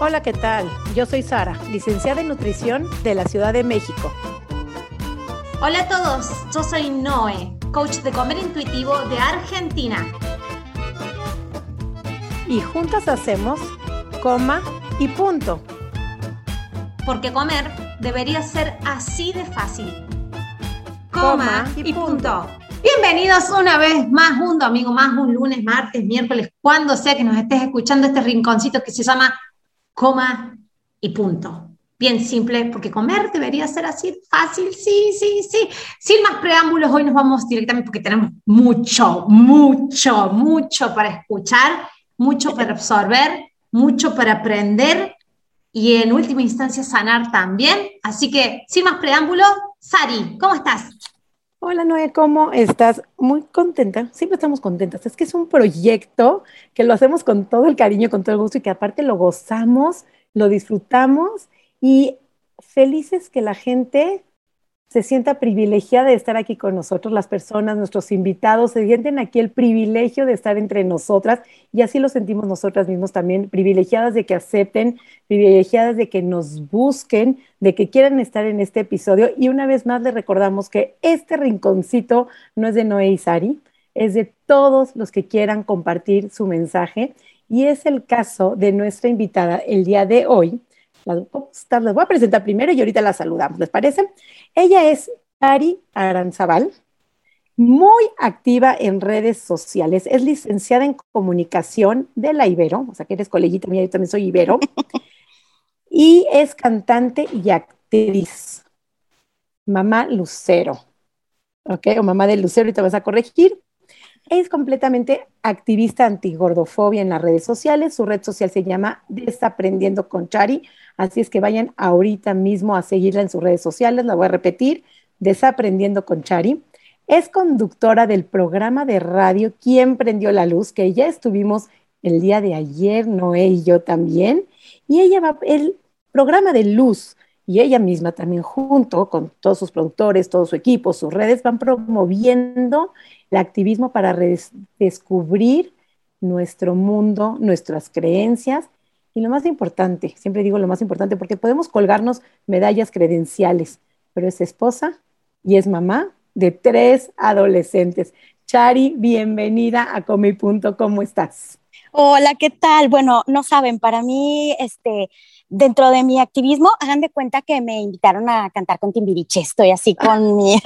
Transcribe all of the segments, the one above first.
Hola, ¿qué tal? Yo soy Sara, licenciada en nutrición de la Ciudad de México. Hola a todos, yo soy Noé, coach de comer intuitivo de Argentina. Y juntas hacemos coma y punto. Porque comer debería ser así de fácil. Coma, y, punto. Bienvenidos una vez más, un domingo más, un lunes, martes, miércoles, cuando sea que nos estés escuchando este rinconcito que se llama coma y punto. Bien simple, porque comer debería ser así fácil, sí, sí, sí. Sin más preámbulos, hoy nos vamos directamente porque tenemos mucho, mucho, mucho para escuchar, mucho para absorber, mucho para aprender y en última instancia sanar también. Así que, sin más preámbulos, Sari, ¿cómo estás? Hola Noé, ¿cómo estás? Muy contenta, siempre estamos contentas. Es que es un proyecto que lo hacemos con todo el cariño, con todo el gusto y que aparte lo gozamos, lo disfrutamos y felices que la gente se sienta privilegiada de estar aquí con nosotros, las personas, nuestros invitados, se sienten aquí el privilegio de estar entre nosotras y así lo sentimos nosotras mismos también, privilegiadas de que acepten, privilegiadas de que nos busquen, de que quieran estar en este episodio. Y una vez más les recordamos que este rinconcito no es de Noé y Sari, es de todos los que quieran compartir su mensaje. Y es el caso de nuestra invitada el día de hoy, las, voy a presentar primero y ahorita la saludamos, ¿les parece? Ella es Ari Aranzabal, muy activa en redes sociales. Es licenciada en comunicación de la Ibero, o sea que eres coleguita mía, yo también soy Ibero. y es cantante y actriz. Mamá Lucero. ¿Ok? O mamá de Lucero, y te vas a corregir. Es completamente activista antigordofobia en las redes sociales. Su red social se llama Desaprendiendo con Chari. Así es que vayan ahorita mismo a seguirla en sus redes sociales. La voy a repetir, Desaprendiendo con Chari. Es conductora del programa de radio ¿Quién prendió la luz? que ya estuvimos el día de ayer, Noé y yo también. Y ella va, el programa de luz y ella misma también junto con todos sus productores, todo su equipo, sus redes, van promoviendo el activismo para descubrir nuestro mundo, nuestras creencias y lo más importante, siempre digo lo más importante, porque podemos colgarnos medallas credenciales, pero es esposa y es mamá de tres adolescentes. Chari, bienvenida a Comi.com, ¿cómo estás? Hola, ¿qué tal? Bueno, no saben, para mí, este, dentro de mi activismo, hagan de cuenta que me invitaron a cantar con Timbiriche, estoy así con mi...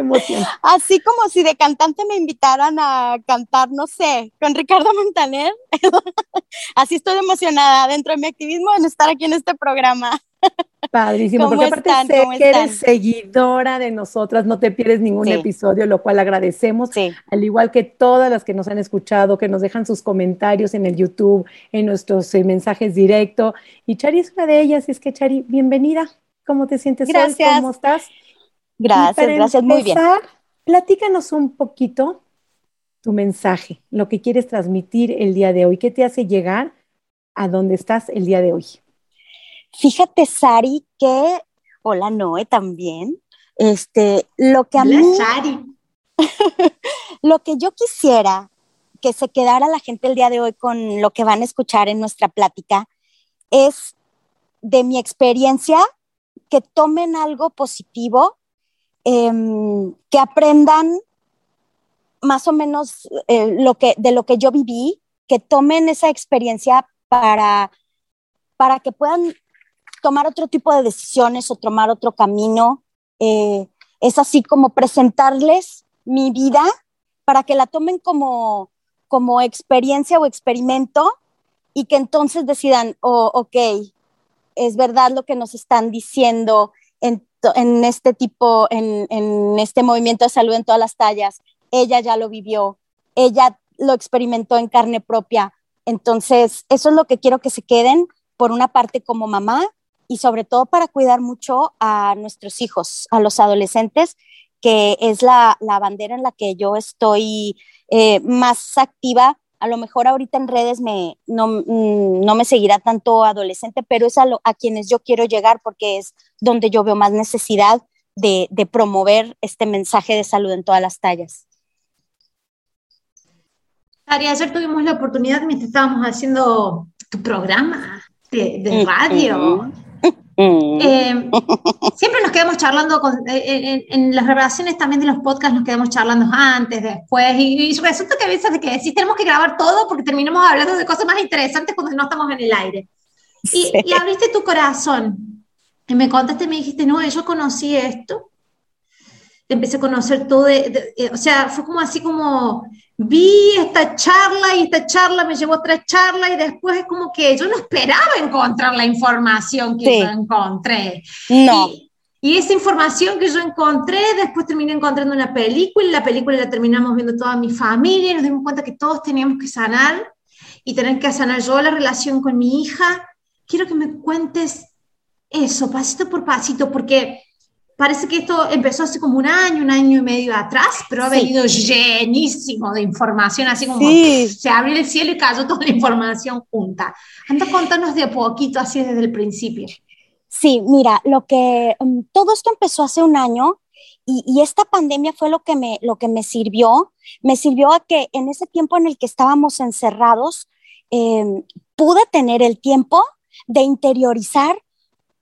Qué emoción. Así como si de cantante me invitaran a cantar, no sé, con Ricardo Montaner. Así estoy emocionada dentro de mi activismo en estar aquí en este programa. Padrísimo, porque aparte sé que eres seguidora de nosotras, no te pierdes ningún episodio, lo cual agradecemos, al igual que todas las que nos han escuchado, que nos dejan sus comentarios en el YouTube, en nuestros eh, mensajes directos. Y Chari es una de ellas, y es que Chari, bienvenida. ¿Cómo te sientes gracias. hoy? ¿Cómo estás? Gracias, gracias, muy bien. Platícanos un poquito tu mensaje, lo que quieres transmitir el día de hoy, qué te hace llegar a donde estás el día de hoy. Fíjate, Sari, que, hola Noé también, este, lo que a mí, Sari. lo que yo quisiera que se quedara la gente el día de hoy con lo que van a escuchar en nuestra plática es de mi experiencia que tomen algo positivo Em, que aprendan más o menos eh, lo que, de lo que yo viví, que tomen esa experiencia para, para que puedan tomar otro tipo de decisiones o tomar otro camino. Eh, es así como presentarles mi vida para que la tomen como, como experiencia o experimento y que entonces decidan, oh, ok, es verdad lo que nos están diciendo, en, en este tipo, en, en este movimiento de salud en todas las tallas. Ella ya lo vivió, ella lo experimentó en carne propia. Entonces, eso es lo que quiero que se queden, por una parte como mamá y sobre todo para cuidar mucho a nuestros hijos, a los adolescentes, que es la, la bandera en la que yo estoy eh, más activa a lo mejor ahorita en redes me, no, mm, no me seguirá tanto adolescente, pero es a, a, quienes yo quiero llegar porque es donde yo veo más necesidad de, de promover este mensaje de salud en todas las tallas. Ari, ayer tuvimos la oportunidad, mientras estábamos haciendo tu programa de, radio. Eh, siempre nos quedamos charlando eh, en, las grabaciones también de los podcasts, nos quedamos charlando antes, después, y, resulta que a veces de que decís tenemos que grabar todo porque terminamos hablando de cosas más interesantes cuando no estamos en el aire. Y, y abriste tu corazón y me contaste, me dijiste, no, yo conocí esto, empecé a conocer todo, o sea, fue como así como vi esta charla y esta charla me llevó a otra charla y después es como que yo no esperaba encontrar la información que yo encontré. No. Y, esa información que yo encontré, después terminé encontrando una película y la película la terminamos viendo toda mi familia y nos dimos cuenta que todos teníamos que sanar y tener que sanar yo la relación con mi hija. Quiero que me cuentes eso, pasito por pasito, porque Parece que esto empezó hace como un año, un año y medio atrás, pero ha venido llenísimo de información, así como se abrió el cielo y cayó toda la información junta. Anda, contanos de a poquito, así desde el principio. Sí, mira, lo que um, todo esto empezó hace un año y, esta pandemia fue lo que, me, lo que me sirvió. Me sirvió a que en ese tiempo en el que estábamos encerrados, em, pude tener el tiempo de interiorizar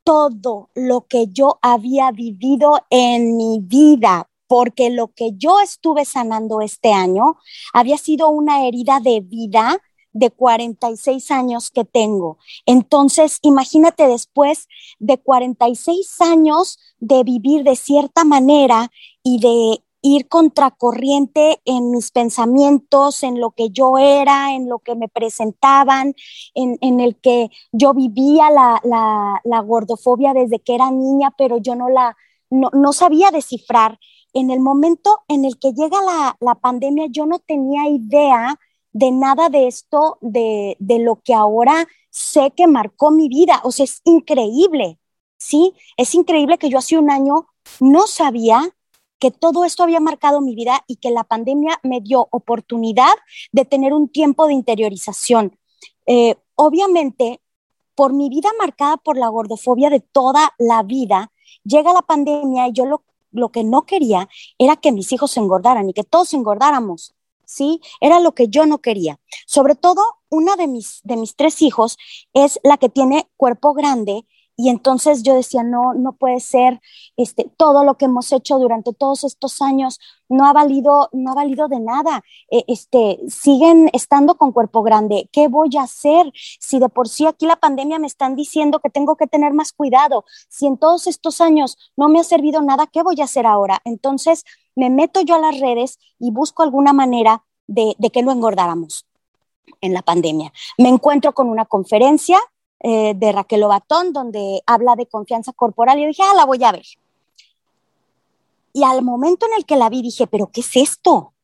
todo lo que yo había vivido en mi vida, porque lo que yo estuve sanando este año había sido una herida de vida de 46 años que tengo. Entonces, imagínate después de 46 años de vivir de cierta manera y de ir contracorriente en mis pensamientos, en lo que yo era, en lo que me presentaban, en, el que yo vivía la, gordofobia desde que era niña, pero yo no la, no, sabía descifrar. En el momento en el que llega la, pandemia, yo no tenía idea de nada de esto, de, de lo que ahora sé que marcó mi vida. O sea, es increíble, ¿sí? Es increíble que yo hace un año no sabía que todo esto había marcado mi vida y que la pandemia me dio oportunidad de tener un tiempo de interiorización. Eh, obviamente, por mi vida marcada por la gordofobia de toda la vida, llega la pandemia y yo lo, lo que no quería era que mis hijos se engordaran y que todos engordáramos. ¿sí? Era lo que yo no quería. Sobre todo, una de mis, de mis tres hijos es la que tiene cuerpo grande y entonces yo decía, no, no puede ser, este, todo lo que hemos hecho durante todos estos años no ha valido, no ha valido de nada. E, este, siguen estando con cuerpo grande. ¿Qué voy a hacer? Si de por sí aquí la pandemia me están diciendo que tengo que tener más cuidado, si en todos estos años no me ha servido nada, ¿qué voy a hacer ahora? Entonces me meto yo a las redes y busco alguna manera de, de que no engordáramos en la pandemia. Me encuentro con una conferencia eh, de Raquel Obatón, donde habla de confianza corporal. Y dije, ah, la voy a ver. Y al momento en el que la vi, dije, pero ¿qué es esto?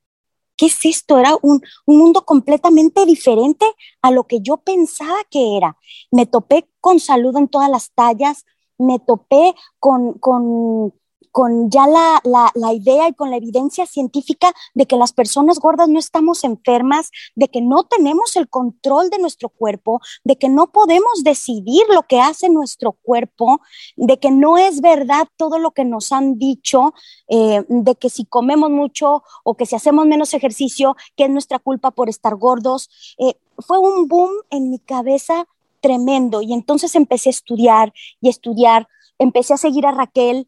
¿Qué es esto? Era un, un mundo completamente diferente a lo que yo pensaba que era. Me topé con salud en todas las tallas, me topé con, con con ya la, la, idea y con la evidencia científica de que las personas gordas no estamos enfermas, de que no tenemos el control de nuestro cuerpo, de que no podemos decidir lo que hace nuestro cuerpo, de que no es verdad todo lo que nos han dicho, eh, de que si comemos mucho o que si hacemos menos ejercicio, que es nuestra culpa por estar gordos. Eh, fue un boom en mi cabeza tremendo y entonces empecé a estudiar y estudiar, empecé a seguir a Raquel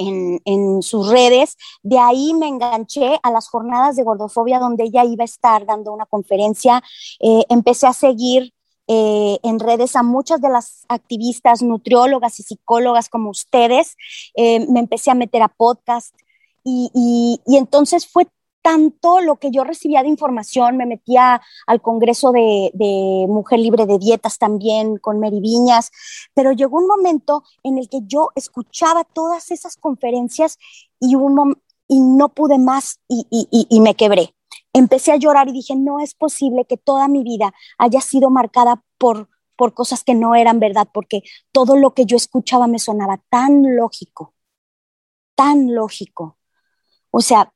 en, sus redes. De ahí me enganché a las jornadas de gordofobia donde ella iba a estar dando una conferencia. Eh, empecé a seguir eh, en redes a muchas de las activistas, nutriólogas y psicólogas como ustedes. Eh, me empecé a meter a podcast y, y entonces fue tanto lo que yo recibía de información, me metía al Congreso de, Mujer Libre de Dietas también con Mary Viñas, pero llegó un momento en el que yo escuchaba todas esas conferencias y, y no pude más y, y me quebré. Empecé a llorar y dije, no es posible que toda mi vida haya sido marcada por, por cosas que no eran verdad, porque todo lo que yo escuchaba me sonaba tan lógico, tan lógico. O sea,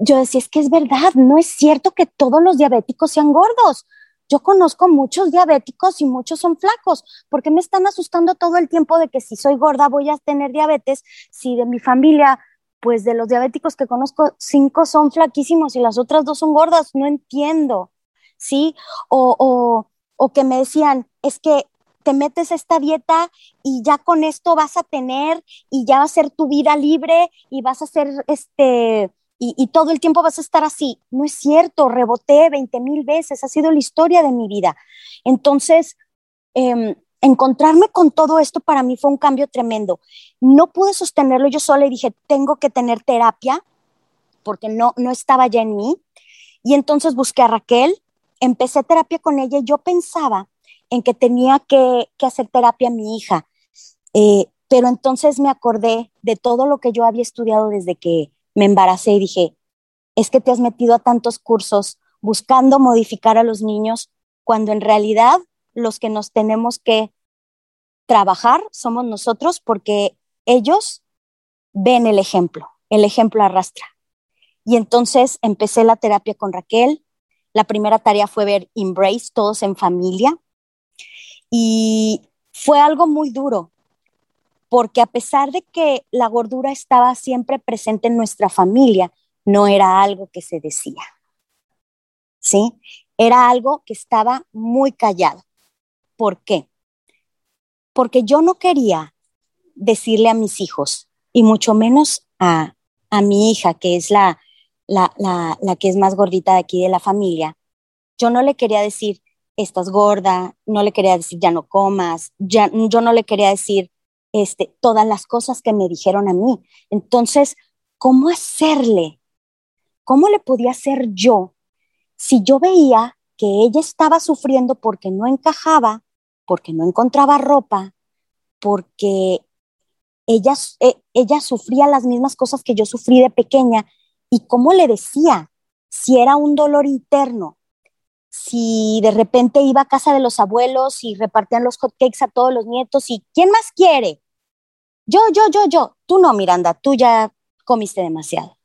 yo decía, es que es verdad, no es cierto que todos los diabéticos sean gordos. Yo conozco muchos diabéticos y muchos son flacos. ¿Por qué me están asustando todo el tiempo de que si soy gorda voy a tener diabetes? Si de mi familia, pues de los diabéticos que conozco, cinco son flaquísimos y las otras dos son gordas, no entiendo. ¿Sí? O, o que me decían, es que te metes esta dieta y ya con esto vas a tener y ya va a ser tu vida libre y vas a ser este, y, todo el tiempo vas a estar así. No es cierto, reboté 20 mil veces, ha sido la historia de mi vida. Entonces, em, encontrarme con todo esto para mí fue un cambio tremendo. No pude sostenerlo yo sola y dije, tengo que tener terapia porque no, no estaba ya en mí. Y entonces busqué a Raquel, empecé terapia con ella y yo pensaba en que tenía que, hacer terapia a mi hija. Eh, pero entonces me acordé de todo lo que yo había estudiado desde que me embaracé y dije, es que te has metido a tantos cursos buscando modificar a los niños cuando en realidad los que nos tenemos que trabajar somos nosotros porque ellos ven el ejemplo, el ejemplo arrastra. Y entonces empecé la terapia con Raquel. La primera tarea fue ver Embrace, todos en familia. Y fue algo muy duro, porque a pesar de que la gordura estaba siempre presente en nuestra familia, no era algo que se decía. ¿Sí? Era algo que estaba muy callado. ¿Por qué? Porque yo no quería decirle a mis hijos, y mucho menos a, mi hija, que es la, la, la que es más gordita de aquí de la familia, yo no le quería decir, estás gorda, no le quería decir, ya no comas, ya, yo no le quería decir, este, todas las cosas que me dijeron a mí. Entonces, ¿cómo hacerle? ¿Cómo le podía hacer yo si yo veía que ella estaba sufriendo porque no encajaba, porque no encontraba ropa, porque ella, eh, ella sufría las mismas cosas que yo sufrí de pequeña? ¿Y cómo le decía si era un dolor interno? Si de repente iba a casa de los abuelos y repartían los hotcakes a todos los nietos y ¿quién más quiere? Yo, yo, yo, yo. Tú no, Miranda, tú ya comiste demasiado.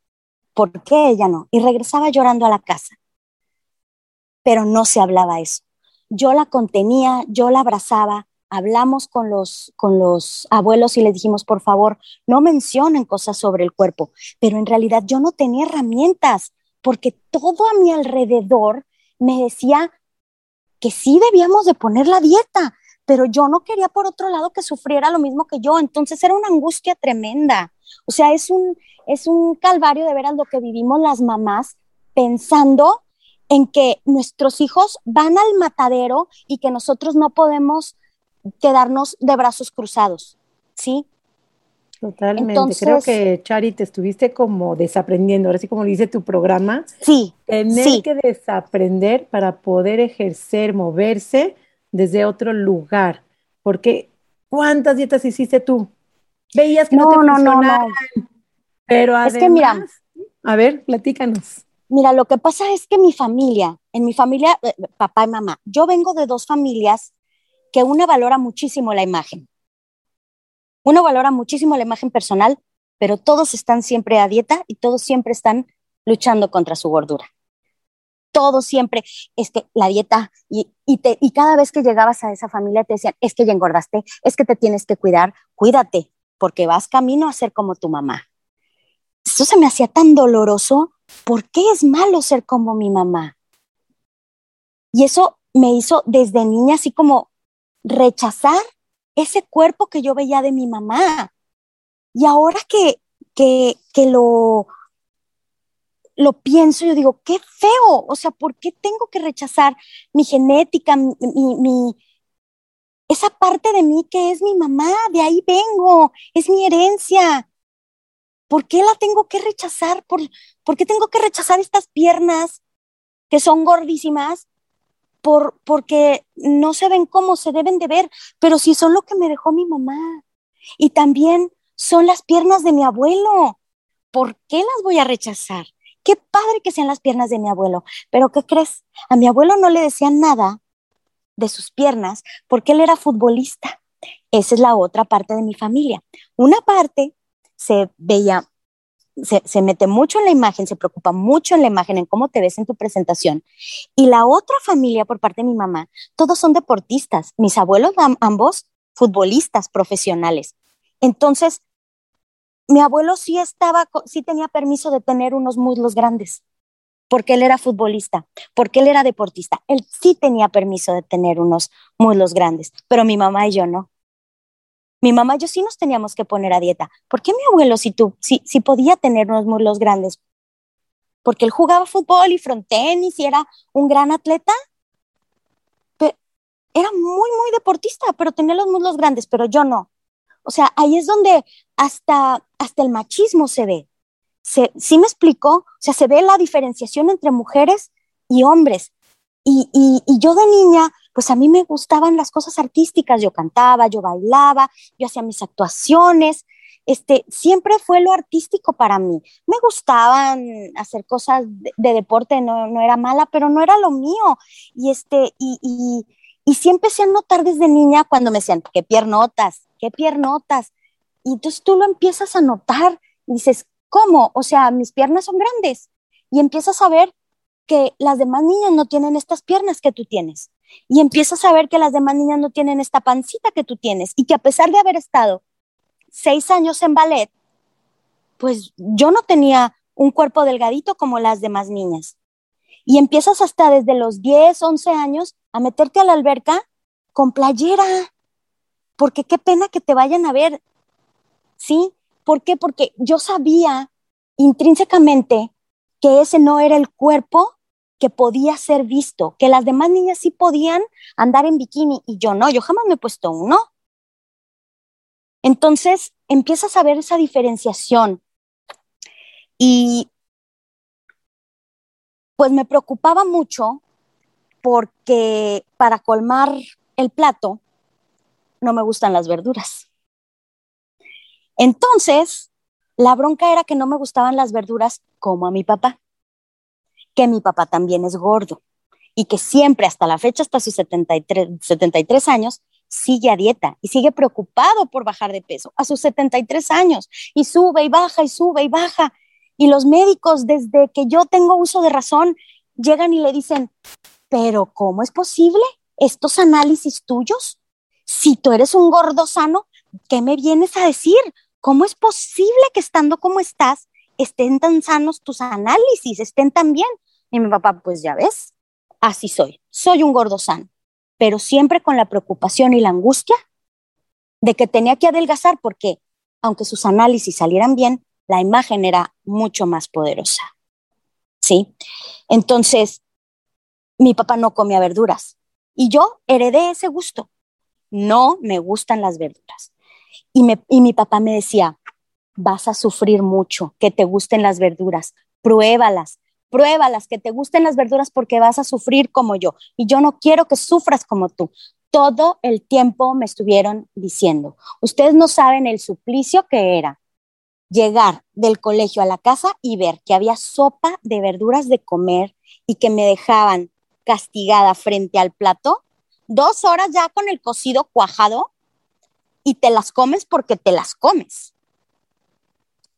¿Por qué ella no? Y regresaba llorando a la casa. Pero no se hablaba eso. Yo la contenía, yo la abrazaba, hablamos con los, con los abuelos y les dijimos, por favor, no mencionen cosas sobre el cuerpo, pero en realidad yo no tenía herramientas porque todo a mi alrededor me decía que sí debíamos de poner la dieta, pero yo no quería por otro lado que sufriera lo mismo que yo, entonces era una angustia tremenda. O sea, es un, es un calvario de veras lo que vivimos las mamás pensando en que nuestros hijos van al matadero y que nosotros no podemos quedarnos de brazos cruzados, ¿sí? Totalmente. Creo que, Chari, te estuviste como desaprendiendo, ahora sí como dice tu programa. Sí. Tener que desaprender para poder ejercer, moverse desde otro lugar. Porque, ¿cuántas dietas hiciste tú? Veías que no, te no, funcionaban. No, pero además, es que mira, a ver, platícanos. Mira, lo que pasa es que mi familia, en mi familia, eh, papá y mamá, yo vengo de dos familias que una valora muchísimo la imagen uno valora muchísimo la imagen personal, pero todos están siempre a dieta y todos siempre están luchando contra su gordura. Todos siempre, es que la dieta, y, te, y cada vez que llegabas a esa familia te decían, es que ya engordaste, es que te tienes que cuidar, cuídate, porque vas camino a ser como tu mamá. Eso se me hacía tan doloroso. ¿Por qué es malo ser como mi mamá? Y eso me hizo desde niña así como rechazar ese cuerpo que yo veía de mi mamá. Y ahora que, que, lo, lo pienso, yo digo, qué feo, o sea, ¿por qué tengo que rechazar mi genética, mi, mi, esa parte de mí que es mi mamá, de ahí vengo, es mi herencia? ¿Por qué la tengo que rechazar? ¿Por, ¿por qué tengo que rechazar estas piernas que son gordísimas porque no se ven como se deben de ver, pero si son lo que me dejó mi mamá. Y también son las piernas de mi abuelo. ¿Por qué las voy a rechazar? Qué padre que sean las piernas de mi abuelo, pero ¿qué crees? A mi abuelo no le decían nada de sus piernas porque él era futbolista. Esa es la otra parte de mi familia. Una parte se veía se, mete mucho en la imagen, se preocupa mucho en la imagen, en cómo te ves en tu presentación. Y la otra familia por parte de mi mamá, todos son deportistas. Mis abuelos, ambos, futbolistas profesionales. Entonces, mi abuelo sí estaba, sí tenía permiso de tener unos muslos grandes. porque él era futbolista, porque él era deportista. Él sí tenía permiso de tener unos muslos grandes, pero mi mamá y yo no. Mi mamá y yo sí nos teníamos que poner a dieta. ¿Por qué mi abuelo si tú si, si podía tener unos muslos grandes? Porque él jugaba fútbol y frontenis y era un gran atleta. Pero era muy, muy deportista, pero tenía los muslos grandes, pero yo no. O sea, ahí es donde hasta, hasta el machismo se ve. Se, ¿Sí me explico? O sea, se ve la diferenciación entre mujeres y hombres. Y, y, y, yo de niña, pues a mí me gustaban las cosas artísticas. Yo cantaba, yo bailaba, yo hacía mis actuaciones. Este, siempre fue lo artístico para mí. Me gustaban hacer cosas de, de deporte, no, no, era mala, pero no era lo mío. Y, este, y, y, y sí empecé a notar desde niña cuando me decían, qué piernotas, qué piernotas. Y entonces tú lo empiezas a notar y dices, ¿cómo? O sea, mis piernas son grandes. Y empiezas a ver que las demás niñas no tienen estas piernas que tú tienes. Y empiezas a ver que las demás niñas no tienen esta pancita que tú tienes. Y que a pesar de haber estado seis años en ballet, pues yo no tenía un cuerpo delgadito como las demás niñas. Y empiezas hasta desde los 10, 11 años a meterte a la alberca con playera porque qué pena que te vayan a ver, ¿sí? ¿Por qué? Porque yo sabía intrínsecamente que ese no era el cuerpo que podía ser visto, que las demás niñas sí podían andar en bikini y yo no, yo jamás me he puesto uno. Entonces empiezas a ver esa diferenciación y pues me preocupaba mucho porque para colmar el plato no me gustan las verduras. Entonces, la bronca era que no me gustaban las verduras como a mi papá, que mi papá también es gordo y que siempre hasta la fecha, hasta sus 73, 73 años, sigue a dieta y sigue preocupado por bajar de peso a sus 73 años y sube y baja y sube y baja. Y los médicos, desde que yo tengo uso de razón, llegan y le dicen, pero ¿cómo es posible estos análisis tuyos? si tú eres un gordo sano, ¿qué me vienes a decir? ¿Cómo es posible que estando como estás estén tan sanos tus análisis, estén tan bien? Y mi papá, pues ya ves, así soy, soy un gordo sano, pero siempre con la preocupación y la angustia de que tenía que adelgazar porque, aunque sus análisis salieran bien, la imagen era mucho más poderosa. ¿Sí? Entonces, mi papá no comía verduras y yo heredé ese gusto no me gustan las verduras. Y, me, y mi papá me decía, vas a sufrir mucho, que te gusten las verduras, pruébalas, pruébalas, que te gusten las verduras porque vas a sufrir como yo. Y yo no quiero que sufras como tú. Todo el tiempo me estuvieron diciendo, ustedes no saben el suplicio que era llegar del colegio a la casa y ver que había sopa de verduras de comer y que me dejaban castigada frente al plato dos horas ya con el cocido cuajado y te las comes porque te las comes.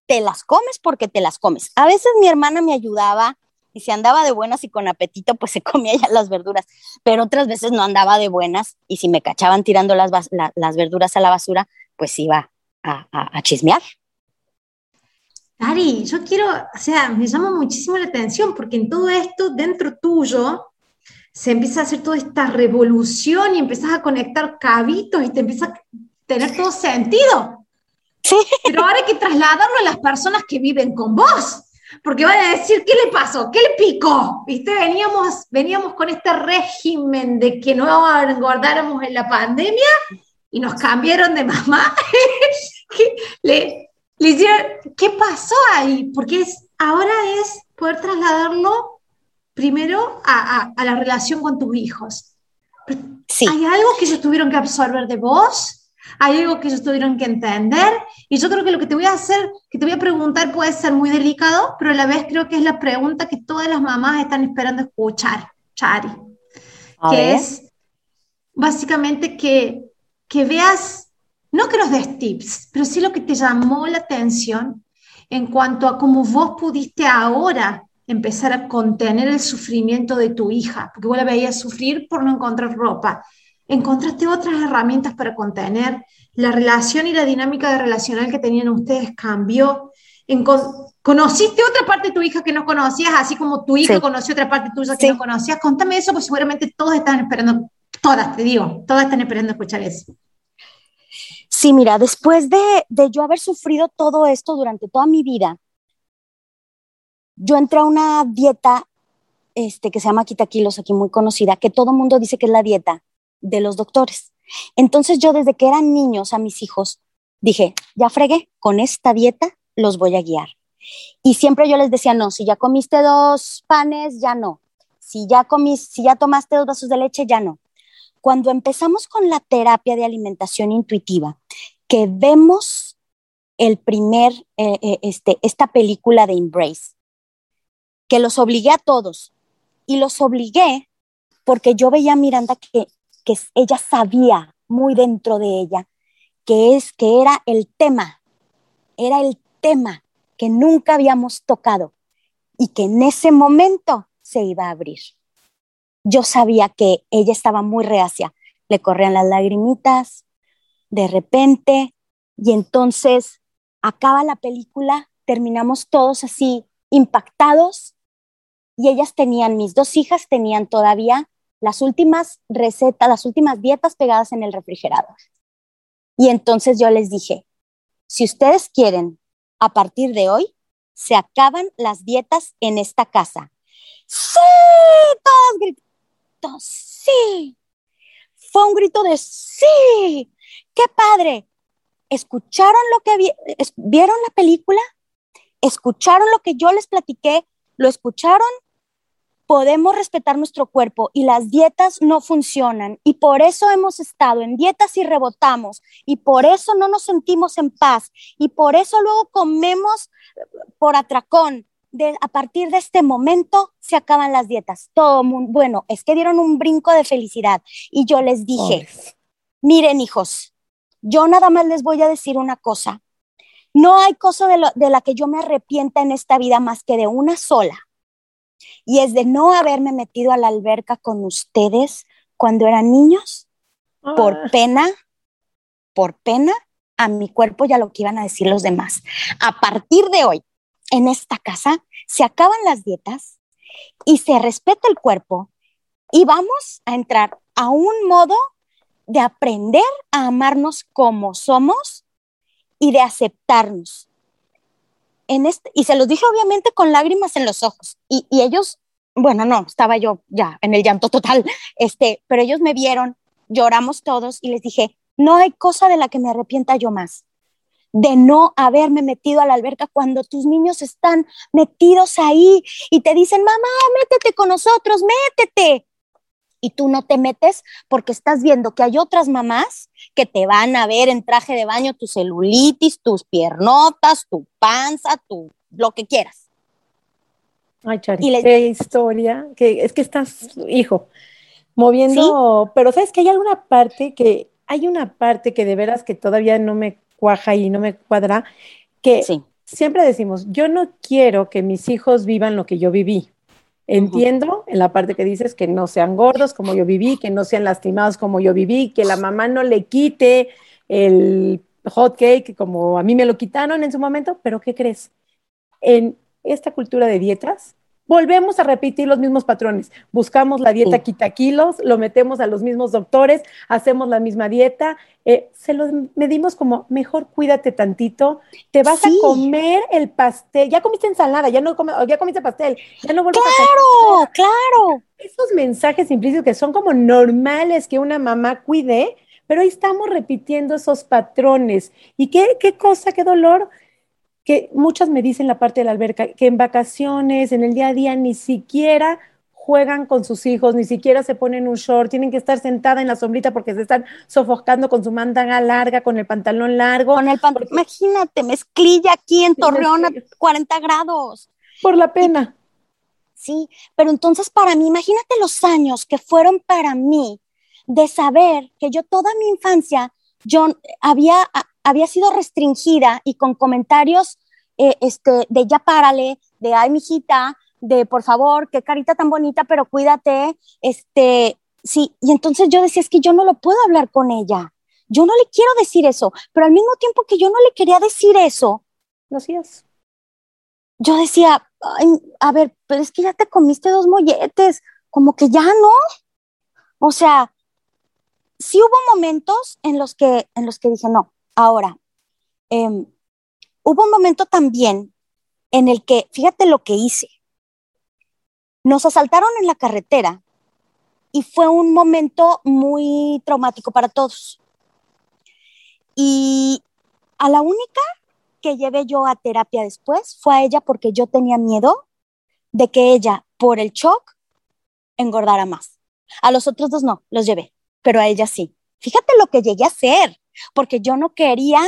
Te las comes porque te las comes. A veces mi hermana me ayudaba y si andaba de buenas y con apetito, pues se comía ya las verduras, pero otras veces no andaba de buenas y si me cachaban tirando las, la, las verduras a la basura, pues iba a, a, a chismear. Ari, yo quiero, o sea, me llama muchísimo la atención porque en todo esto, dentro tuyo, se empieza a hacer toda esta revolución y empiezas a conectar cabitos y te empieza a tener todo sentido. Pero ahora hay que trasladarlo a las personas que viven con vos, porque van a decir, ¿qué le pasó? ¿Qué le picó? ¿Viste? Veníamos, veníamos con este régimen de que no engordáramos en la pandemia y nos cambiaron de mamá. le, le ¿qué pasó ahí? Porque es, ahora es poder trasladarlo primero a, a, la relación con tus hijos. Sí. ¿Hay algo que ellos tuvieron que absorber de vos? ¿Hay algo que ellos tuvieron que entender? Y yo creo que lo que te voy a hacer, que te voy a preguntar puede ser muy delicado, pero a la vez creo que es la pregunta que todas las mamás están esperando escuchar, Chari. A que ver. es básicamente que, que veas, no que nos des tips, pero sí lo que te llamó la atención en cuanto a cómo vos pudiste ahora empezar a contener el sufrimiento de tu hija, porque vos la veías sufrir por no encontrar ropa. Encontraste otras herramientas para contener. La relación y la dinámica de relacional que tenían ustedes cambió. ¿Conociste otra parte de tu hija que no conocías, así como tu hija conoció otra parte tuya que no conocías? Contame eso, porque seguramente todos están esperando, todas, te digo, todas están esperando escuchar eso. Sí, mira, después de, de yo haber sufrido todo esto durante toda mi vida, yo entré a una dieta este, que se llama Quitaquilos, aquí muy conocida, que todo mundo dice que es la dieta de los doctores. Entonces yo desde que eran niños a mis hijos, dije, ya fregué, con esta dieta los voy a guiar. Y siempre yo les decía, no, si ya comiste dos panes, ya no. Si ya comiste, si ya tomaste dos vasos de leche, ya no. Cuando empezamos con la terapia de alimentación intuitiva, que vemos el primer, eh, eh, este, esta película de Embrace, que los obligué a todos, y los obligué porque yo veía a Miranda que, que ella sabía muy dentro de ella que es que era el tema, era el tema que nunca habíamos tocado y que en ese momento se iba a abrir. Yo sabía que ella estaba muy reacia, le corrían las lagrimitas de repente y entonces acaba la película, terminamos todos así impactados y ellas tenían, mis dos hijas tenían todavía las últimas recetas, las últimas dietas pegadas en el refrigerador. Y entonces yo les dije, si ustedes quieren, a partir de hoy, se acaban las dietas en esta casa. Sí, todos gritos, sí. Fue un grito de sí, qué padre. ¿Escucharon lo que vieron la película? ¿Escucharon lo que yo les platiqué? ¿Lo escucharon? Podemos respetar nuestro cuerpo y las dietas no funcionan y por eso hemos estado en dietas y rebotamos y por eso no nos sentimos en paz y por eso luego comemos por atracón. De, a partir de este momento se acaban las dietas. Todo mundo, bueno, es que dieron un brinco de felicidad y yo les dije, miren hijos, yo nada más les voy a decir una cosa. No hay cosa de, de la que yo me arrepienta en esta vida más que de una sola y es de no haberme metido a la alberca con ustedes cuando eran niños por ah. pena, por pena a mi cuerpo y a lo que iban a decir los demás. A partir de hoy, en esta casa, se acaban las dietas y se respeta el cuerpo y vamos a entrar a un modo de aprender a amarnos como somos y de aceptarnos este, y se los dije obviamente con lágrimas en los ojos, y, ellos, bueno, no, estaba yo ya en el llanto total, este, pero ellos me vieron, lloramos todos y les dije, no hay cosa de la que me arrepienta yo más de no haberme metido a la alberca cuando tus niños están metidos ahí y te dicen, mamá, métete con nosotros, métete y tú no te metes porque estás viendo que hay otras mamás que te van a ver en traje de baño tu celulitis, tus piernotas, tu panza, tu lo que quieras. Ay, Chari, qué historia, que es que estás, hijo, moviendo, pero sabes que hay alguna parte que, hay una parte que de veras que todavía no me cuaja y no me cuadra, que siempre decimos, yo no quiero que mis hijos vivan lo que yo viví. Entiendo en la parte que dices que no sean gordos como yo viví, que no sean lastimados como yo viví, que la mamá no le quite el hot cake como a mí me lo quitaron en su momento, pero ¿qué crees? En esta cultura de dietas, volvemos a repetir los mismos patrones. Buscamos la dieta quita kilos, lo metemos a los mismos doctores, hacemos la misma dieta, eh, se lo medimos como mejor cuídate tantito, te vas a comer el pastel, ya comiste ensalada, ya no ya comiste pastel, ya no vuelves claro, a Claro, Esos mensajes implícitos que son como normales que una mamá cuide, pero ahí estamos repitiendo esos patrones. ¿Y qué, qué cosa, qué dolor? Que muchas me dicen la parte de la alberca, que en vacaciones, en el día a día, ni siquiera juegan con sus hijos, ni siquiera se ponen un short, tienen que estar sentada en la sombrita porque se están sofocando con su mantanga larga, con el pantalón largo. Con el pantalón, imagínate, mezclilla aquí en Torreón a 40 grados. Por la pena. sí, pero entonces para mí, imagínate los años que fueron para mí de saber que yo toda mi infancia, yo había había sido restringida y con comentarios eh, este, de ya párale, de ay, mijita, de por favor, qué carita tan bonita, pero cuídate, este, sí, y entonces yo decía, es que yo no lo puedo hablar con ella, yo no le quiero decir eso, pero al mismo tiempo que yo no le quería decir eso, lo hacías. yo decía, a ver, pero es que ya te comiste dos molletes, como que ya no. O sea, sí hubo momentos en los que, en los que dije, no, ahora, em, hubo un momento también en el que, fíjate lo que hice, nos asaltaron en la carretera y fue un momento muy traumático para todos. Y a la única que llevé yo a terapia después fue a ella porque yo tenía miedo de que ella, por el shock, engordara más. A los otros dos no, los llevé, pero a ella sí. Fíjate lo que llegué a hacer, porque yo no quería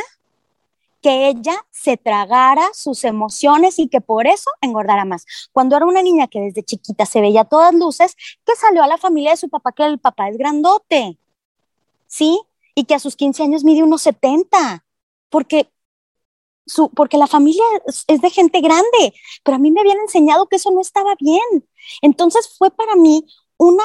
que ella se tragara sus emociones y que por eso engordara más. Cuando era una niña que desde chiquita se veía todas luces, que salió a la familia de su papá, que el papá es grandote, ¿sí? Y que a sus 15 años mide unos 70, porque, su, porque la familia es de gente grande, pero a mí me habían enseñado que eso no estaba bien. Entonces fue para mí una,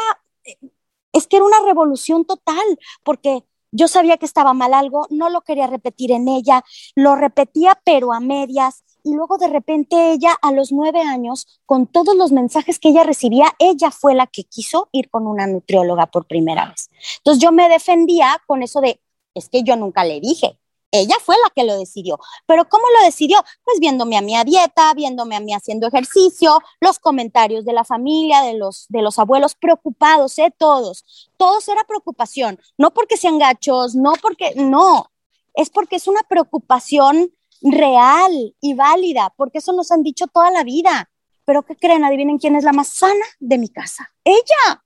es que era una revolución total, porque yo sabía que estaba mal algo, no lo quería repetir en ella, lo repetía pero a medias. Y luego de repente ella a los nueve años, con todos los mensajes que ella recibía, ella fue la que quiso ir con una nutrióloga por primera vez. Entonces yo me defendía con eso de, es que yo nunca le dije, ella fue la que lo decidió. Pero ¿cómo lo decidió? Pues viéndome a mí a dieta, viéndome a mí haciendo ejercicio, los comentarios de la familia, de los, de los abuelos preocupados, ¿eh? Todos. Todos era preocupación. No porque sean gachos, no porque, no. Es porque es una preocupación real y válida, porque eso nos han dicho toda la vida. Pero ¿qué creen? Adivinen quién es la más sana de mi casa. Ella.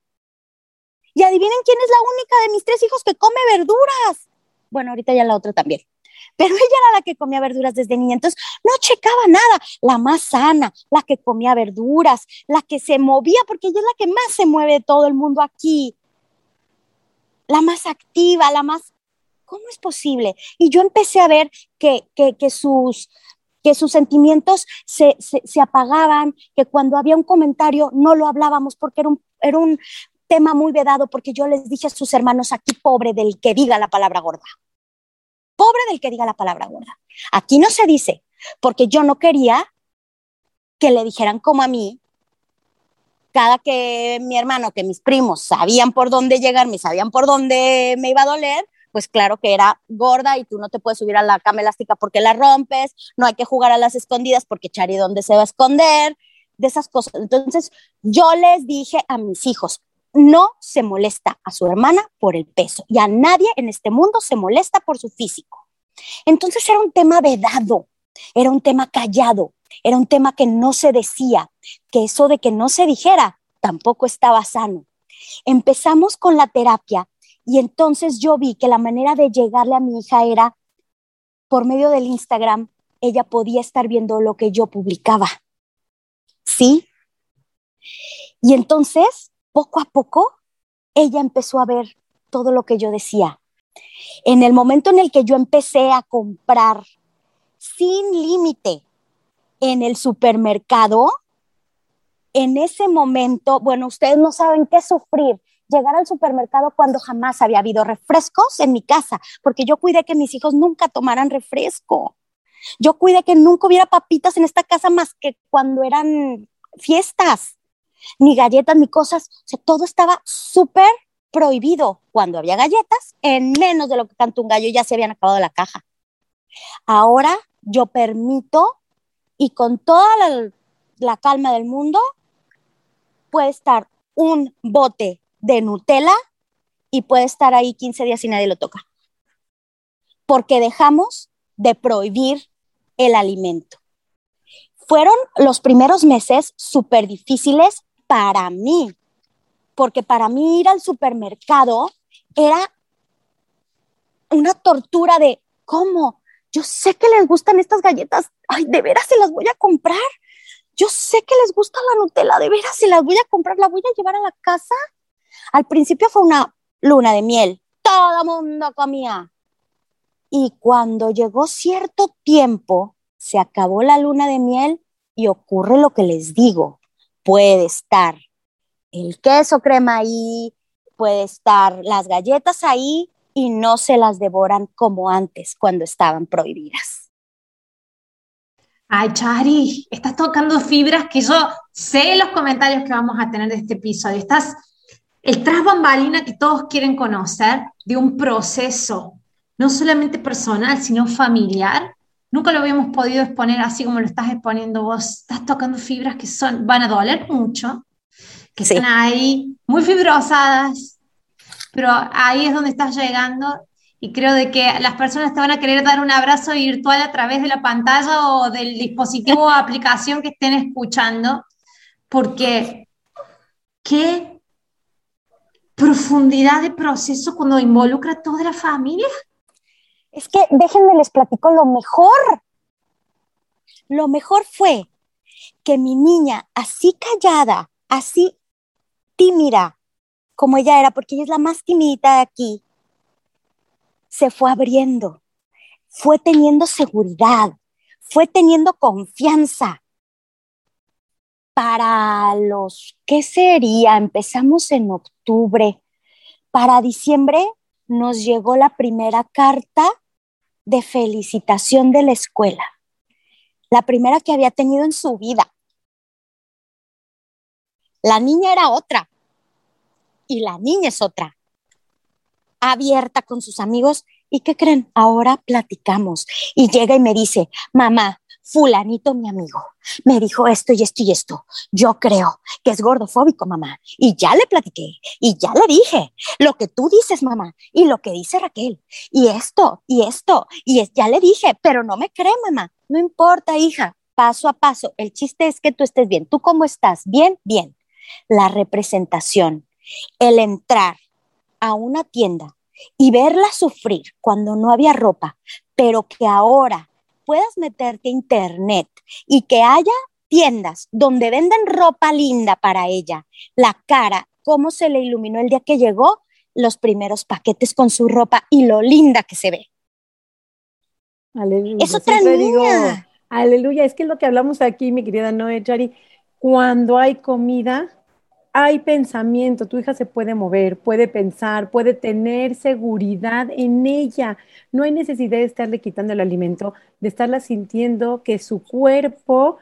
Y adivinen quién es la única de mis tres hijos que come verduras. Bueno, ahorita ya la otra también pero ella era la que comía verduras desde niña, entonces no checaba nada, la más sana, la que comía verduras, la que se movía, porque ella es la que más se mueve de todo el mundo aquí, la más activa, la más... ¿Cómo es posible? Y yo empecé a ver que, que, sus, que sus sentimientos se, se, apagaban, que cuando había un comentario no lo hablábamos porque era un, era un tema muy vedado, porque yo les dije a sus hermanos aquí, pobre del que diga la palabra gorda pobre del que diga la palabra gorda. Aquí no se dice, porque yo no quería que le dijeran como a mí, cada que mi hermano, que mis primos sabían por dónde llegarme, sabían por dónde me iba a doler, pues claro que era gorda y tú no te puedes subir a la cama elástica porque la rompes, no hay que jugar a las escondidas porque Chari, ¿dónde se va a esconder? De esas cosas. Entonces, yo les dije a mis hijos, no se molesta a su hermana por el peso y a nadie en este mundo se molesta por su físico. Entonces era un tema vedado, era un tema callado, era un tema que no se decía, que eso de que no se dijera tampoco estaba sano. Empezamos con la terapia y entonces yo vi que la manera de llegarle a mi hija era por medio del Instagram, ella podía estar viendo lo que yo publicaba. ¿Sí? Y entonces poco a poco, ella empezó a ver todo lo que yo decía. En el momento en el que yo empecé a comprar sin límite en el supermercado, en ese momento, bueno, ustedes no saben qué sufrir. Llegar al supermercado cuando jamás había habido refrescos en mi casa, porque yo cuidé que mis hijos nunca tomaran refresco. Yo cuidé que nunca hubiera papitas en esta casa más que cuando eran fiestas ni galletas, ni cosas, o sea, todo estaba súper prohibido. Cuando había galletas, en menos de lo que canta un gallo ya se habían acabado la caja. Ahora yo permito y con toda la, calma del mundo puede estar un bote de Nutella y puede estar ahí 15 días y nadie lo toca. Porque dejamos de prohibir el alimento. Fueron los primeros meses súper difíciles para mí, porque para mí ir al supermercado era una tortura de, ¿cómo? Yo sé que les gustan estas galletas, ay, de veras se las voy a comprar. Yo sé que les gusta la Nutella, de veras se las voy a comprar, la voy a llevar a la casa. Al principio fue una luna de miel, todo mundo comía. Y cuando llegó cierto tiempo, se acabó la luna de miel y ocurre lo que les digo puede estar el queso crema ahí, puede estar las galletas ahí y no se las devoran como antes cuando estaban prohibidas. Ay, Chari, estás tocando fibras que yo sé los comentarios que vamos a tener de este episodio. Estás el tras bambalina que todos quieren conocer de un proceso, no solamente personal, sino familiar. Nunca lo habíamos podido exponer así como lo estás exponiendo vos. Estás tocando fibras que son, van a doler mucho, que están ahí muy fibrosadas, pero ahí es donde estás llegando y creo de que las personas te van a querer dar un abrazo virtual a través de la pantalla o del dispositivo o aplicación que estén escuchando, porque qué profundidad de proceso cuando involucra a toda la familia. Es que déjenme les platico lo mejor. Lo mejor fue que mi niña, así callada, así tímida, como ella era, porque ella es la más tímida de aquí, se fue abriendo, fue teniendo seguridad, fue teniendo confianza. Para los, ¿qué sería? Empezamos en octubre. Para diciembre nos llegó la primera carta de felicitación de la escuela, la primera que había tenido en su vida. La niña era otra y la niña es otra abierta con sus amigos. ¿Y qué creen? Ahora platicamos. Y llega y me dice, mamá, fulanito mi amigo, me dijo esto y esto y esto. Yo creo que es gordofóbico, mamá. Y ya le platiqué y ya le dije lo que tú dices, mamá, y lo que dice Raquel. Y esto y esto. Y es, ya le dije, pero no me cree, mamá. No importa, hija, paso a paso. El chiste es que tú estés bien. ¿Tú cómo estás? Bien, bien. La representación, el entrar, a una tienda y verla sufrir cuando no había ropa, pero que ahora puedas meterte a internet y que haya tiendas donde venden ropa linda para ella, la cara, cómo se le iluminó el día que llegó, los primeros paquetes con su ropa y lo linda que se ve. Aleluya. Es otra niña. aleluya, es que es lo que hablamos aquí, mi querida Noé Chari, cuando hay comida, hay pensamiento, tu hija se puede mover, puede pensar, puede tener seguridad en ella. No hay necesidad de estarle quitando el alimento, de estarla sintiendo que su cuerpo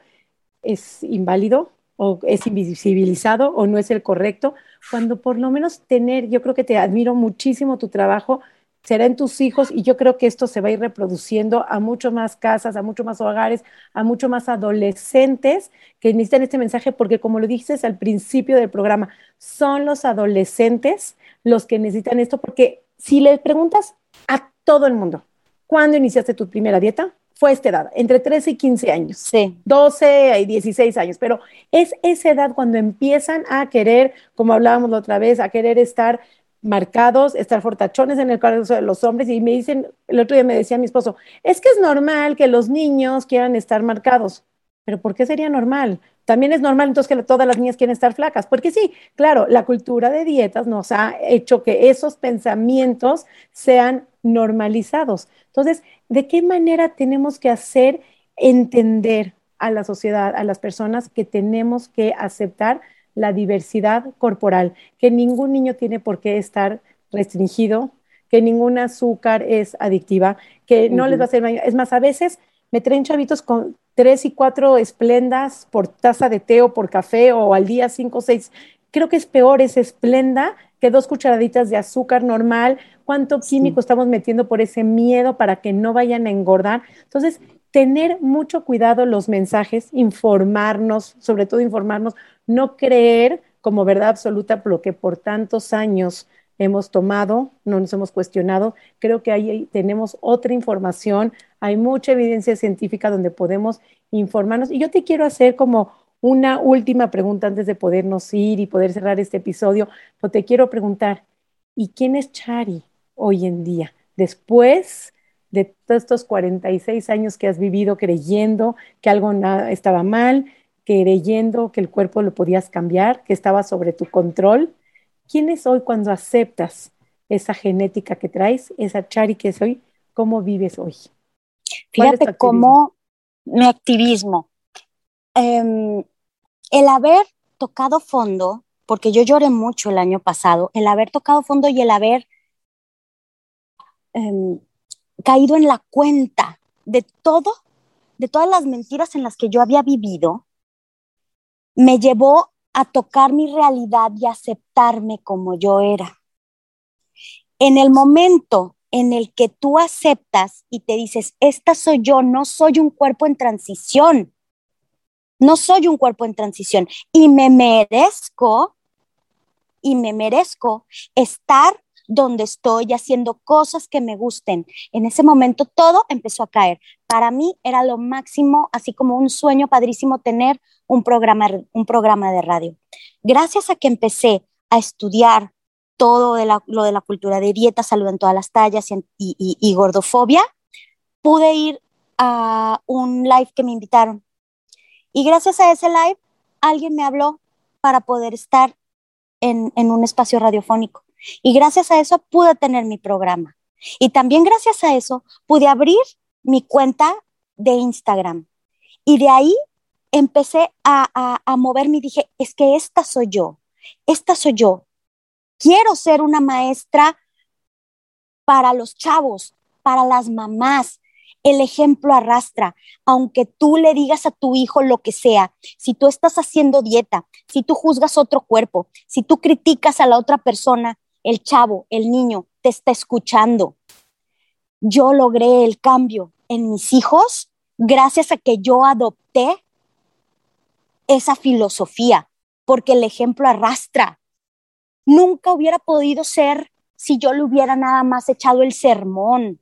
es inválido o es invisibilizado o no es el correcto, cuando por lo menos tener, yo creo que te admiro muchísimo tu trabajo, será en tus hijos y yo creo que esto se va a ir reproduciendo a mucho más casas, a mucho más hogares, a mucho más adolescentes que necesitan este mensaje porque como lo dices al principio del programa, son los adolescentes los que necesitan esto porque si le preguntas a todo el mundo, ¿cuándo iniciaste tu primera dieta? Fue esta edad, entre 13 y 15 años, sí. 12 y 16 años, pero es esa edad cuando empiezan a querer, como hablábamos la otra vez, a querer estar marcados, estar fortachones en el caso de los hombres y me dicen, el otro día me decía mi esposo, es que es normal que los niños quieran estar marcados, pero ¿por qué sería normal? También es normal entonces que todas las niñas quieren estar flacas, porque sí, claro, la cultura de dietas nos ha hecho que esos pensamientos sean normalizados. Entonces, ¿de qué manera tenemos que hacer entender a la sociedad, a las personas que tenemos que aceptar la diversidad corporal, que ningún niño tiene por qué estar restringido, que ningún azúcar es adictiva, que no les va a hacer daño. Es más, a veces me traen chavitos con tres y cuatro esplendas por taza de té o por café o al día cinco o seis. Creo que es peor esa esplenda que dos cucharaditas de azúcar normal. ¿Cuánto químico estamos metiendo por ese miedo para que no vayan a engordar? Entonces, tener mucho cuidado los mensajes, informarnos, sobre todo informarnos, no creer como verdad absoluta lo que por tantos años hemos tomado, no nos hemos cuestionado. Creo que ahí tenemos otra información, hay mucha evidencia científica donde podemos informarnos. Y yo te quiero hacer como una última pregunta antes de podernos ir y poder cerrar este episodio. Te quiero preguntar, ¿y quién es Chari hoy en día? Después de todos estos 46 años que has vivido creyendo que algo estaba mal, creyendo que el cuerpo lo podías cambiar, que estaba sobre tu control. ¿Quién es hoy cuando aceptas esa genética que traes, esa Chari que soy? ¿Cómo vives hoy? Fíjate cómo mi activismo, em, el haber tocado fondo, porque yo lloré mucho el año pasado, el haber tocado fondo y el haber em, caído en la cuenta de todo de todas las mentiras en las que yo había vivido, me llevó a tocar mi realidad y aceptarme como yo era. En el momento en el que tú aceptas y te dices, esta soy yo, no soy un cuerpo en transición, no soy un cuerpo en transición y me merezco, y me merezco estar donde estoy haciendo cosas que me gusten. En ese momento todo empezó a caer. Para mí era lo máximo, así como un sueño padrísimo tener un programa, un programa de radio. Gracias a que empecé a estudiar todo de lo de la cultura de dieta, salud en todas las tallas y gordofobia, pude ir a un live que me invitaron. Y gracias a ese live, alguien me habló para poder estar en, en un espacio radiofónico. Y gracias a eso pude tener mi programa. Y también gracias a eso pude abrir mi cuenta de Instagram. Y de ahí empecé a, a, moverme y dije, es que esta soy yo, esta soy yo. Quiero ser una maestra para los chavos, para las mamás, el ejemplo arrastra, aunque tú le digas a tu hijo lo que sea, si tú estás haciendo dieta, si tú juzgas otro cuerpo, si tú criticas a la otra persona, el chavo, el niño, te está escuchando. Yo logré el cambio en mis hijos gracias a que yo adopté esa filosofía, porque el ejemplo arrastra. Nunca hubiera podido ser si yo le hubiera nada más echado el sermón.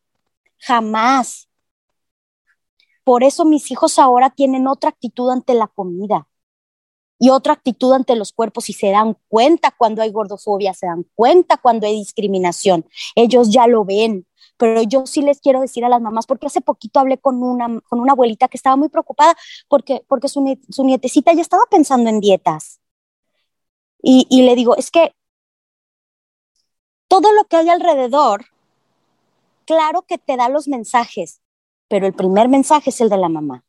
Jamás. Por eso mis hijos ahora tienen otra actitud ante la comida y otra actitud ante los cuerpos y se dan cuenta cuando hay gordofobia, se dan cuenta cuando hay discriminación. Ellos ya lo ven, pero yo sí les quiero decir a las mamás, porque hace poquito hablé con una, con una abuelita que estaba muy preocupada porque, porque su, su nietecita ya estaba pensando en dietas. Y, y le digo, es que todo lo que hay alrededor, claro que te da los mensajes, pero el primer mensaje es el de la mamá.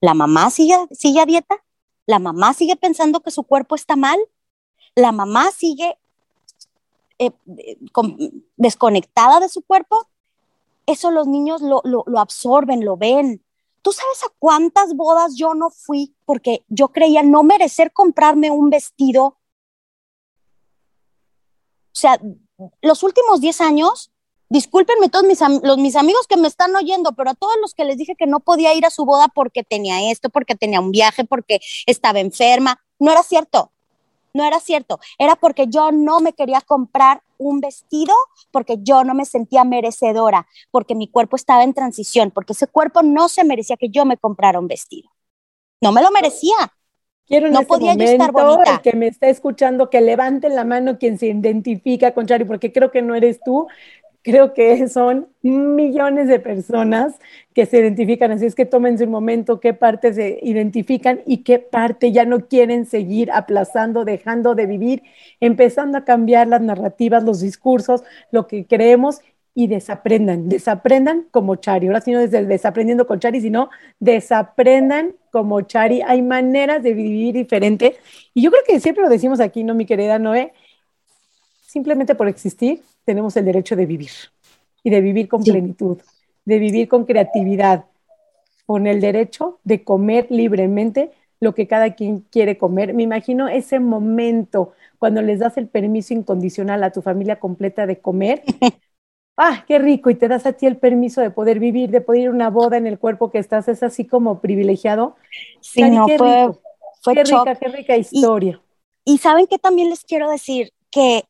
La mamá sigue, sigue a dieta, la mamá sigue pensando que su cuerpo está mal, la mamá sigue eh, desconectada de su cuerpo. Eso los niños lo, lo, lo absorben, lo ven. ¿Tú sabes a cuántas bodas yo no fui porque yo creía no merecer comprarme un vestido? O sea, los últimos 10 años discúlpenme todos mis, los, mis amigos que me están oyendo, pero a todos los que les dije que no podía ir a su boda porque tenía esto, porque tenía un viaje, porque estaba enferma, no era cierto, no era cierto, era porque yo no me quería comprar un vestido, porque yo no me sentía merecedora, porque mi cuerpo estaba en transición, porque ese cuerpo no se merecía que yo me comprara un vestido. No me lo merecía. Quiero en no este podía momento, yo estar bonita. El que me está escuchando, que levante la mano quien se identifica con Chari, porque creo que no eres tú, creo que son millones de personas que se identifican, así es que tómense un momento qué parte se identifican y qué parte ya no quieren seguir aplazando, dejando de vivir, empezando a cambiar las narrativas, los discursos, lo que creemos y desaprendan, desaprendan como Chari. Ahora sí no desde desaprendiendo con Chari, sino desaprendan como Chari. Hay maneras de vivir diferente. Y yo creo que siempre lo decimos aquí, ¿no, mi querida Noé? Simplemente por existir, tenemos el derecho de vivir y de vivir con sí. plenitud, de vivir con creatividad, con el derecho de comer libremente lo que cada quien quiere comer. Me imagino ese momento cuando les das el permiso incondicional a tu familia completa de comer. ah, qué rico, y te das a ti el permiso de poder vivir, de poder ir a una boda en el cuerpo que estás, es así como privilegiado. Sí, Cari, no, qué fue, rico. fue qué rica, qué rica historia. Y, y saben que también les quiero decir que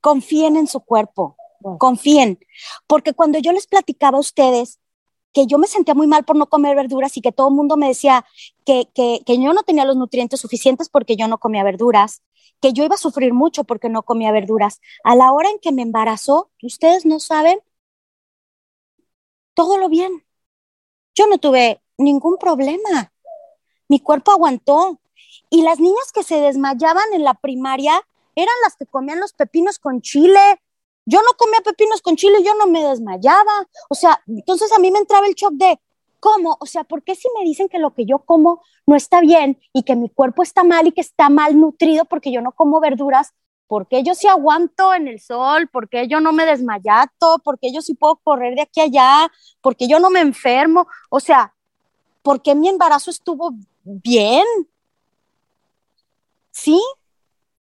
confíen en su cuerpo, confíen, porque cuando yo les platicaba a ustedes que yo me sentía muy mal por no comer verduras y que todo el mundo me decía que, que, que, yo no tenía los nutrientes suficientes porque yo no comía verduras, que yo iba a sufrir mucho porque no comía verduras. A la hora en que me embarazó, ustedes no saben todo lo bien. Yo no tuve ningún problema. Mi cuerpo aguantó. Y las niñas que se desmayaban en la primaria, eran las que comían los pepinos con chile. Yo no comía pepinos con chile, yo no me desmayaba. O sea, entonces a mí me entraba el shock de, ¿cómo? O sea, ¿por qué si me dicen que lo que yo como no está bien y que mi cuerpo está mal y que está mal nutrido porque yo no como verduras? ¿Por qué yo sí aguanto en el sol? ¿Por qué yo no me desmayato? ¿Por qué yo sí puedo correr de aquí a allá? ¿Por qué yo no me enfermo? O sea, ¿por qué mi embarazo estuvo bien? ¿Sí?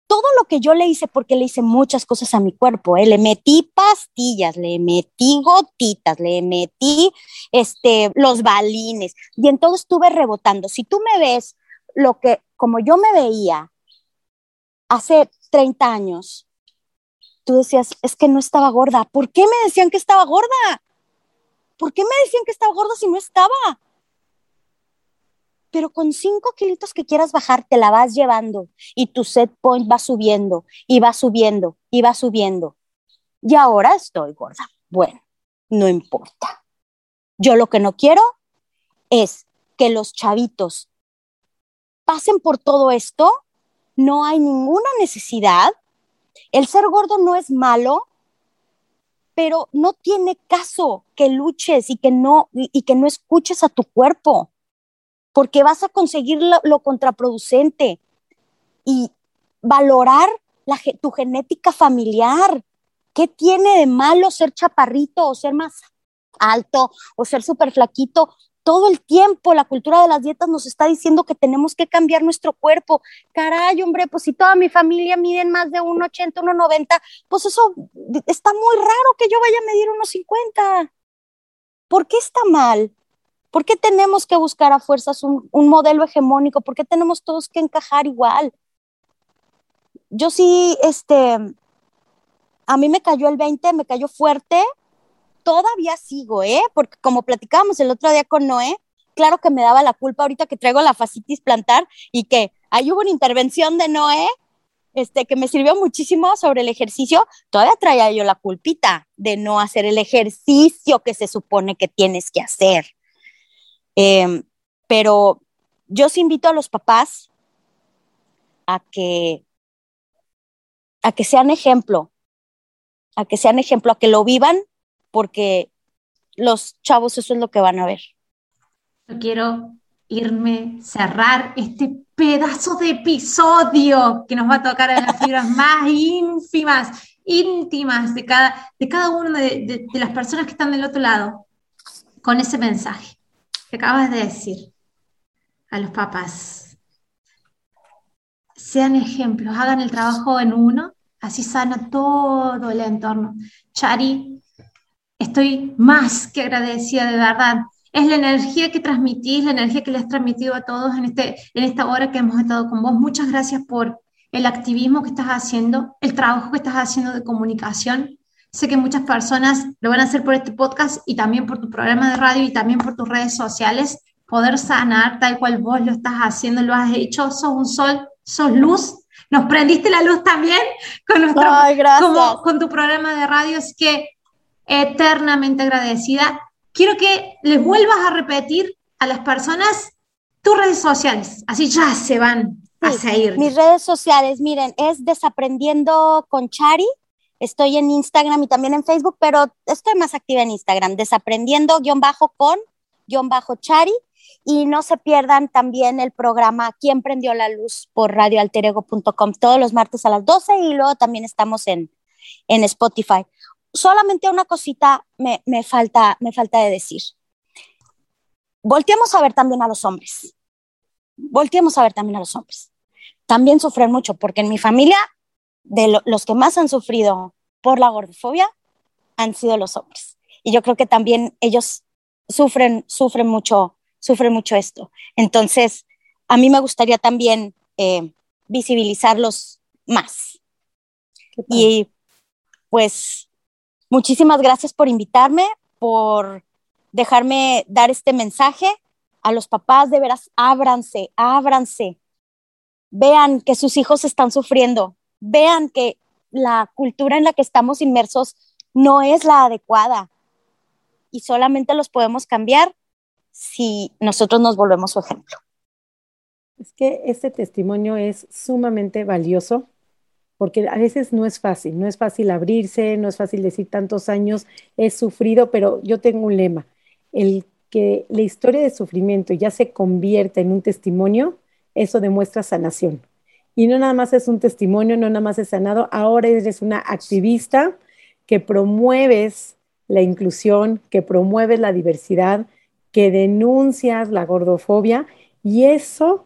Todo lo que yo le hice, porque le hice muchas cosas a mi cuerpo, ¿eh? le metí pastillas, le metí gotitas, le metí este, los balines, y en todo estuve rebotando. Si tú me ves lo que, como yo me veía hace 30 años, tú decías, es que no estaba gorda. ¿Por qué me decían que estaba gorda? ¿Por qué me decían que estaba gorda si no estaba? Pero con cinco kilitos que quieras bajar, te la vas llevando y tu set point va subiendo y va subiendo y va subiendo. Y ahora estoy gorda. Bueno, no importa. Yo lo que no quiero es que los chavitos pasen por todo esto. No hay ninguna necesidad. El ser gordo no es malo, pero no tiene caso que luches y que no, y que no escuches a tu cuerpo, porque vas a conseguir lo, contraproducente y valorar tu genética familiar. ¿Qué tiene de malo ser chaparrito o ser más alto o ser súper flaquito? todo el tiempo la cultura de las dietas nos está diciendo que tenemos que cambiar nuestro cuerpo. Caray, hombre, pues si toda mi familia miden más de 1,80, 1,90, pues eso está muy raro que yo vaya a medir 1,50. ¿Por qué está mal? ¿Por qué tenemos que buscar a fuerzas un, modelo hegemónico? ¿Por qué tenemos todos que encajar igual? Yo sí, este, a mí me cayó el 20, me cayó fuerte, todavía sigo, ¿eh? Porque como platicábamos el otro día con Noé, claro que me daba la culpa ahorita que traigo la fascitis plantar y que ahí hubo una intervención de Noé, este, que me sirvió muchísimo sobre el ejercicio, todavía traía yo la culpita de no hacer el ejercicio que se supone que tienes que hacer. Em, pero yo os invito a los papás a que, a que sean ejemplo, a que sean ejemplo, a que lo vivan porque los chavos eso es lo que van a ver. Yo quiero irme, cerrar este pedazo de episodio que nos va a tocar en las fibras más ínfimas, íntimas de cada, de cada una de, de las personas que están del otro lado, con ese mensaje que acabas de decir a los papás. Sean ejemplos, hagan el trabajo en uno, así sana todo el entorno. Chari, estoy más que agradecida de verdad. Es la energía que transmitís, la energía que le has transmitido a todos en, este, en esta hora que hemos estado con vos. Muchas gracias por el activismo que estás haciendo, el trabajo que estás haciendo de comunicación. Sé que muchas personas lo van a hacer por este podcast y también por tu programa de radio y también por tus redes sociales. Poder sanar tal cual vos lo estás haciendo, lo has hecho, sos un sol, sos luz. Nos prendiste la luz también con, nuestro, como, con tu programa de radio. Es que eternamente agradecida. Quiero que les vuelvas a repetir a las personas tus redes sociales, así ya se van a seguir. Mis redes sociales, miren, es Desaprendiendo con Chari. Estoy en Instagram y también en Facebook, pero estoy más activa en Instagram, desaprendiendo guion bajo con guion bajo Chari. Y no se pierdan también el programa ¿Quién prendió la luz? por radioalterego.com todos los martes a las 12 y luego también estamos en, en Spotify solamente una cosita me, falta, me falta de decir. Volteemos a ver también a los hombres. Volteemos a ver también a los hombres. También sufren mucho, porque en mi familia, de los que más han sufrido por la gordofobia han sido los hombres. Y yo creo que también ellos sufren, sufren mucho, sufren mucho esto. Entonces, a mí me gustaría también eh, visibilizarlos más. Y pues Muchísimas gracias por invitarme, por dejarme dar este mensaje a los papás, de veras, ábranse, ábranse. Vean que sus hijos están sufriendo, vean que la cultura en la que estamos inmersos no es la adecuada y solamente los podemos cambiar si nosotros nos volvemos su ejemplo. Es que este testimonio es sumamente valioso porque a veces no es fácil, no es fácil abrirse, no es fácil decir tantos años he sufrido, pero yo tengo un lema, el que la historia de sufrimiento ya se convierta en un testimonio, eso demuestra sanación. Y no nada más es un testimonio, no nada más es sanado, ahora eres una activista que promueves la inclusión, que promueves la diversidad, que denuncias la gordofobia. Y eso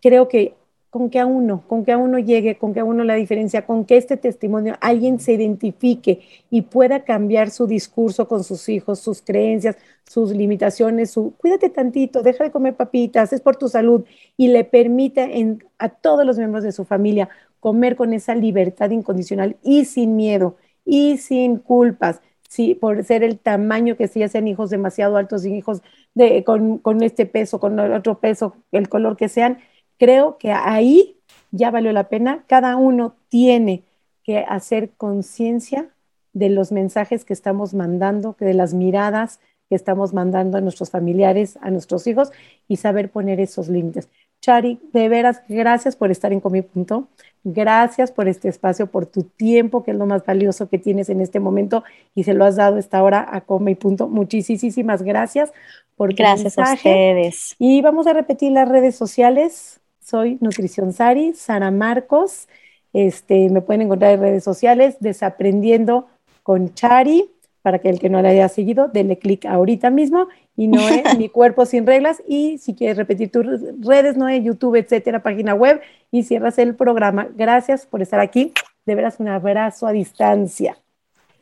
creo que con que a uno, con que a uno llegue, con que a uno la diferencia, con que este testimonio alguien se identifique y pueda cambiar su discurso con sus hijos, sus creencias, sus limitaciones, su cuídate tantito, deja de comer papitas, es por tu salud y le permite a todos los miembros de su familia comer con esa libertad incondicional y sin miedo y sin culpas, sí, por ser el tamaño que si ya sean hijos demasiado altos hijos de, con, con este peso, con otro peso, el color que sean, creo que ahí ya valió la pena. Cada uno tiene que hacer conciencia de los mensajes que estamos mandando, de las miradas que estamos mandando a nuestros familiares, a nuestros hijos y saber poner esos límites. Chari, de veras, gracias por estar en Comi Punto. Gracias por este espacio, por tu tiempo, que es lo más valioso que tienes en este momento y se lo has dado esta hora a Comi Punto. Muchísimas gracias por tu Gracias a ustedes. Y vamos a repetir las redes sociales. Soy Nutrición Sari, Sara Marcos. Este, me pueden encontrar en redes sociales, Desaprendiendo con Chari, para que el que no la haya seguido, denle clic ahorita mismo. Y Noé, Mi Cuerpo Sin Reglas. Y si quieres repetir tus redes, Noé, YouTube, etcétera, página web, y cierras el programa. Gracias por estar aquí. De veras, un abrazo a distancia.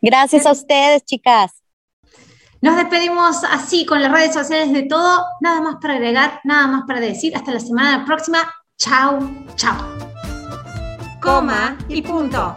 Gracias a ustedes, chicas. Nos despedimos así con las redes sociales de todo. Nada más para agregar, nada más para decir. Hasta la semana próxima. Chao, chao. Coma y punto.